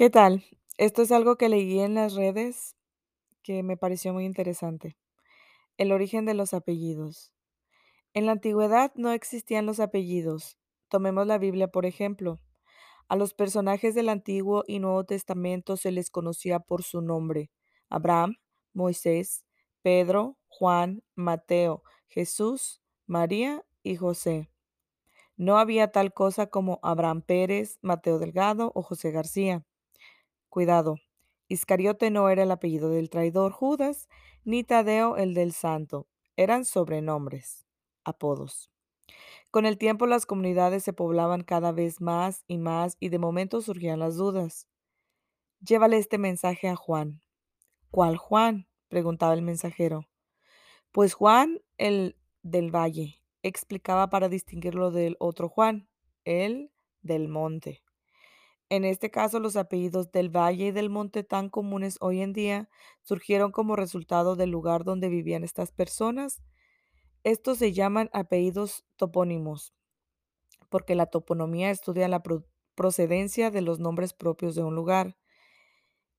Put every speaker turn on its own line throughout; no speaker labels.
¿Qué tal? Esto es algo que leí en las redes que me pareció muy interesante. El origen de los apellidos. En la antigüedad no existían los apellidos. Tomemos la Biblia, por ejemplo. A los personajes del Antiguo y Nuevo Testamento se les conocía por su nombre. Abraham, Moisés, Pedro, Juan, Mateo, Jesús, María y José. No había tal cosa como Abraham Pérez, Mateo Delgado o José García. Cuidado, Iscariote no era el apellido del traidor Judas, ni Tadeo el del santo. Eran sobrenombres, apodos. Con el tiempo las comunidades se poblaban cada vez más y más y de momento surgían las dudas. Llévale este mensaje a Juan. ¿Cuál Juan? preguntaba el mensajero. Pues Juan el del valle, explicaba para distinguirlo del otro Juan, el del monte. En este caso, los apellidos del valle y del monte tan comunes hoy en día surgieron como resultado del lugar donde vivían estas personas. Estos se llaman apellidos topónimos, porque la toponomía estudia la pro- procedencia de los nombres propios de un lugar.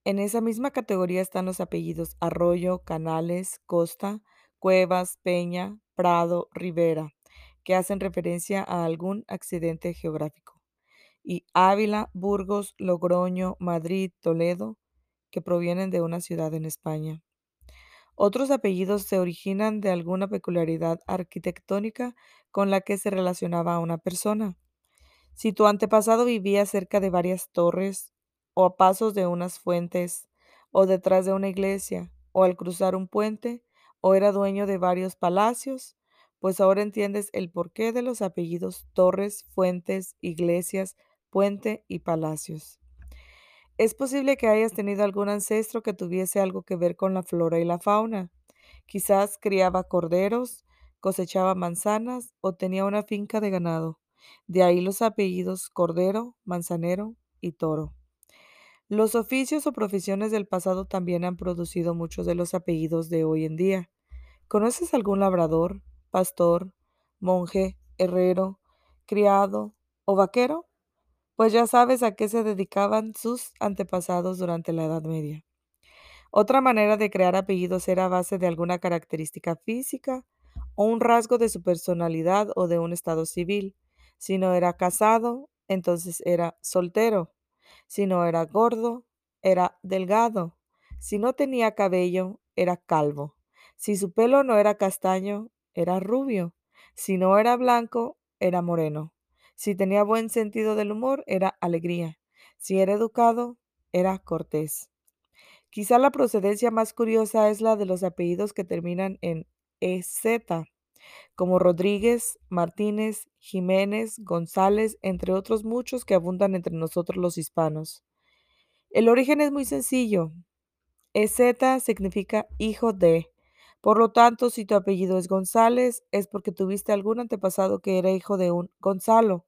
En esa misma categoría están los apellidos Arroyo, Canales, Costa, Cuevas, Peña, Prado, Rivera, que hacen referencia a algún accidente geográfico y Ávila, Burgos, Logroño, Madrid, Toledo, que provienen de una ciudad en España. Otros apellidos se originan de alguna peculiaridad arquitectónica con la que se relacionaba a una persona. Si tu antepasado vivía cerca de varias torres, o a pasos de unas fuentes, o detrás de una iglesia, o al cruzar un puente, o era dueño de varios palacios, pues ahora entiendes el porqué de los apellidos Torres, Fuentes, Iglesias, Puente y Palacios. Es posible que hayas tenido algún ancestro que tuviese algo que ver con la flora y la fauna. Quizás criaba corderos, cosechaba manzanas o tenía una finca de ganado. De ahí los apellidos Cordero, Manzanero y Toro. Los oficios o profesiones del pasado también han producido muchos de los apellidos de hoy en día. ¿Conoces algún labrador, pastor, monje, herrero, criado o vaquero? Pues ya sabes a qué se dedicaban sus antepasados durante la Edad Media. Otra manera de crear apellidos era a base de alguna característica física o un rasgo de su personalidad o de un estado civil. Si no era casado, entonces era soltero. Si no era gordo, era delgado. Si no tenía cabello, era calvo. Si su pelo no era castaño, era rubio. Si no era blanco, era moreno. Si tenía buen sentido del humor, era alegría. Si era educado, era cortés. Quizá la procedencia más curiosa es la de los apellidos que terminan en EZ, como Rodríguez, Martínez, Jiménez, González, entre otros muchos que abundan entre nosotros los hispanos. El origen es muy sencillo. EZ significa hijo de. Por lo tanto, si tu apellido es González, es porque tuviste algún antepasado que era hijo de un Gonzalo.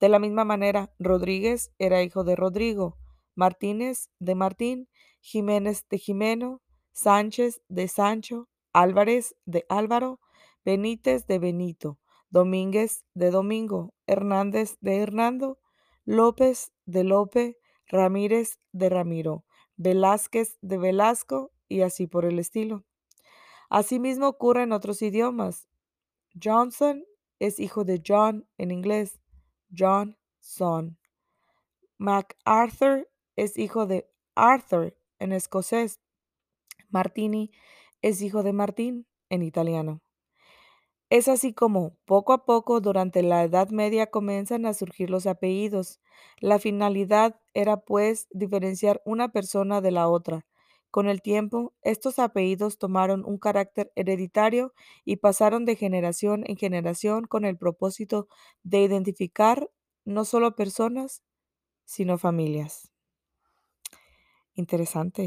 De la misma manera, Rodríguez era hijo de Rodrigo, Martínez de Martín, Jiménez de Jimeno, Sánchez de Sancho, Álvarez de Álvaro, Benítez de Benito, Domínguez de Domingo, Hernández de Hernando, López de Lope, Ramírez de Ramiro, Velázquez de Velasco y así por el estilo. Asimismo ocurre en otros idiomas. Johnson es hijo de John en inglés, Johnson. MacArthur es hijo de Arthur en escocés. Martini es hijo de Martín en italiano. Es así como, poco a poco, durante la Edad Media comienzan a surgir los apellidos. La finalidad era, pues, diferenciar una persona de la otra. Con el tiempo, estos apellidos tomaron un carácter hereditario y pasaron de generación en generación con el propósito de identificar no solo personas, sino familias. Interesante.